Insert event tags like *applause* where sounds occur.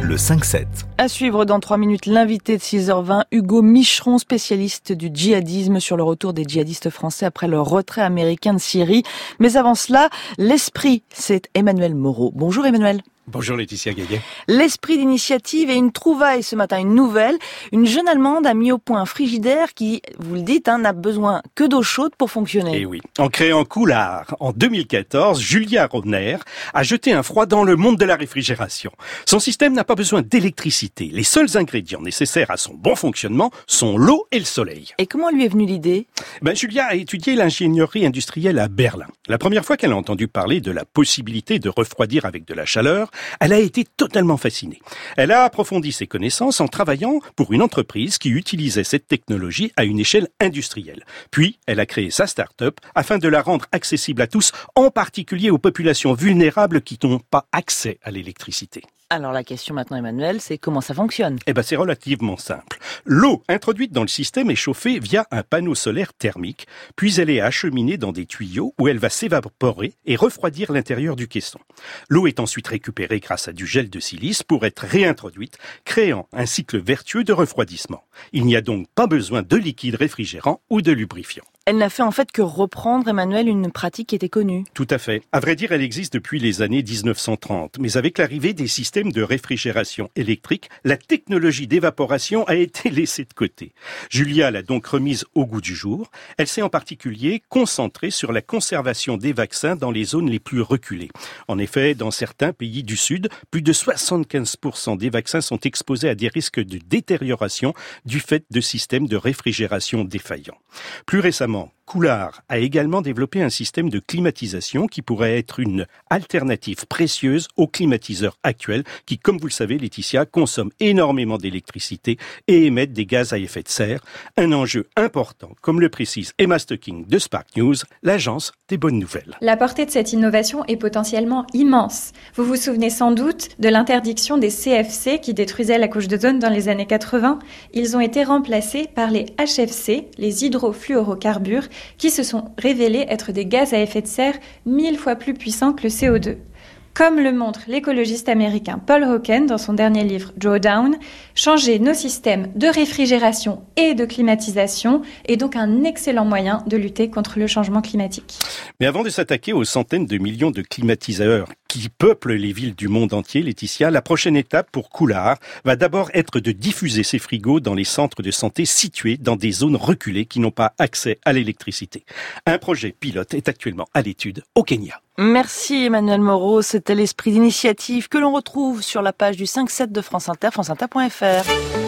Le 5-7. À suivre dans 3 minutes l'invité de 6h20, Hugo Micheron, spécialiste du djihadisme sur le retour des djihadistes français après leur retrait américain de Syrie. Mais avant cela, l'esprit, c'est Emmanuel Moreau. Bonjour Emmanuel. Bonjour Laetitia Gaillet. L'esprit d'initiative et une trouvaille ce matin, une nouvelle. Une jeune Allemande a mis au point un frigidaire qui, vous le dites, hein, n'a besoin que d'eau chaude pour fonctionner. Et eh oui. En créant Coulard en 2014, Julia Rodner a jeté un froid dans le monde de la réfrigération. Son système n'a pas besoin d'électricité. Les seuls ingrédients nécessaires à son bon fonctionnement sont l'eau et le soleil. Et comment lui est venue l'idée? Ben, Julia a étudié l'ingénierie industrielle à Berlin. La première fois qu'elle a entendu parler de la possibilité de refroidir avec de la chaleur, elle a été totalement fascinée. Elle a approfondi ses connaissances en travaillant pour une entreprise qui utilisait cette technologie à une échelle industrielle. Puis, elle a créé sa start-up afin de la rendre accessible à tous, en particulier aux populations vulnérables qui n'ont pas accès à l'électricité. Alors la question maintenant, Emmanuel, c'est comment ça fonctionne? Eh ben, c'est relativement simple. L'eau introduite dans le système est chauffée via un panneau solaire thermique, puis elle est acheminée dans des tuyaux où elle va s'évaporer et refroidir l'intérieur du caisson. L'eau est ensuite récupérée grâce à du gel de silice pour être réintroduite, créant un cycle vertueux de refroidissement. Il n'y a donc pas besoin de liquide réfrigérant ou de lubrifiant. Elle n'a fait en fait que reprendre, Emmanuel, une pratique qui était connue. Tout à fait. À vrai dire, elle existe depuis les années 1930. Mais avec l'arrivée des systèmes de réfrigération électrique, la technologie d'évaporation a été *laughs* laissée de côté. Julia l'a donc remise au goût du jour. Elle s'est en particulier concentrée sur la conservation des vaccins dans les zones les plus reculées. En effet, dans certains pays du Sud, plus de 75% des vaccins sont exposés à des risques de détérioration du fait de systèmes de réfrigération défaillants. Plus récemment, Exactement. Coulard a également développé un système de climatisation qui pourrait être une alternative précieuse aux climatiseurs actuels qui, comme vous le savez, Laetitia, consomment énormément d'électricité et émettent des gaz à effet de serre. Un enjeu important, comme le précise Emma Stocking de Spark News, l'agence des bonnes nouvelles. La portée de cette innovation est potentiellement immense. Vous vous souvenez sans doute de l'interdiction des CFC qui détruisaient la couche d'ozone dans les années 80. Ils ont été remplacés par les HFC, les hydrofluorocarbures qui se sont révélés être des gaz à effet de serre mille fois plus puissants que le CO2. Comme le montre l'écologiste américain Paul Hawken dans son dernier livre Drawdown, changer nos systèmes de réfrigération et de climatisation est donc un excellent moyen de lutter contre le changement climatique. Mais avant de s'attaquer aux centaines de millions de climatiseurs qui peuplent les villes du monde entier, Laetitia, la prochaine étape pour Coulard va d'abord être de diffuser ces frigos dans les centres de santé situés dans des zones reculées qui n'ont pas accès à l'électricité. Un projet pilote est actuellement à l'étude au Kenya. Merci Emmanuel Moreau, c'était l'esprit d'initiative que l'on retrouve sur la page du 5-7 de France Inter, franceinter.fr.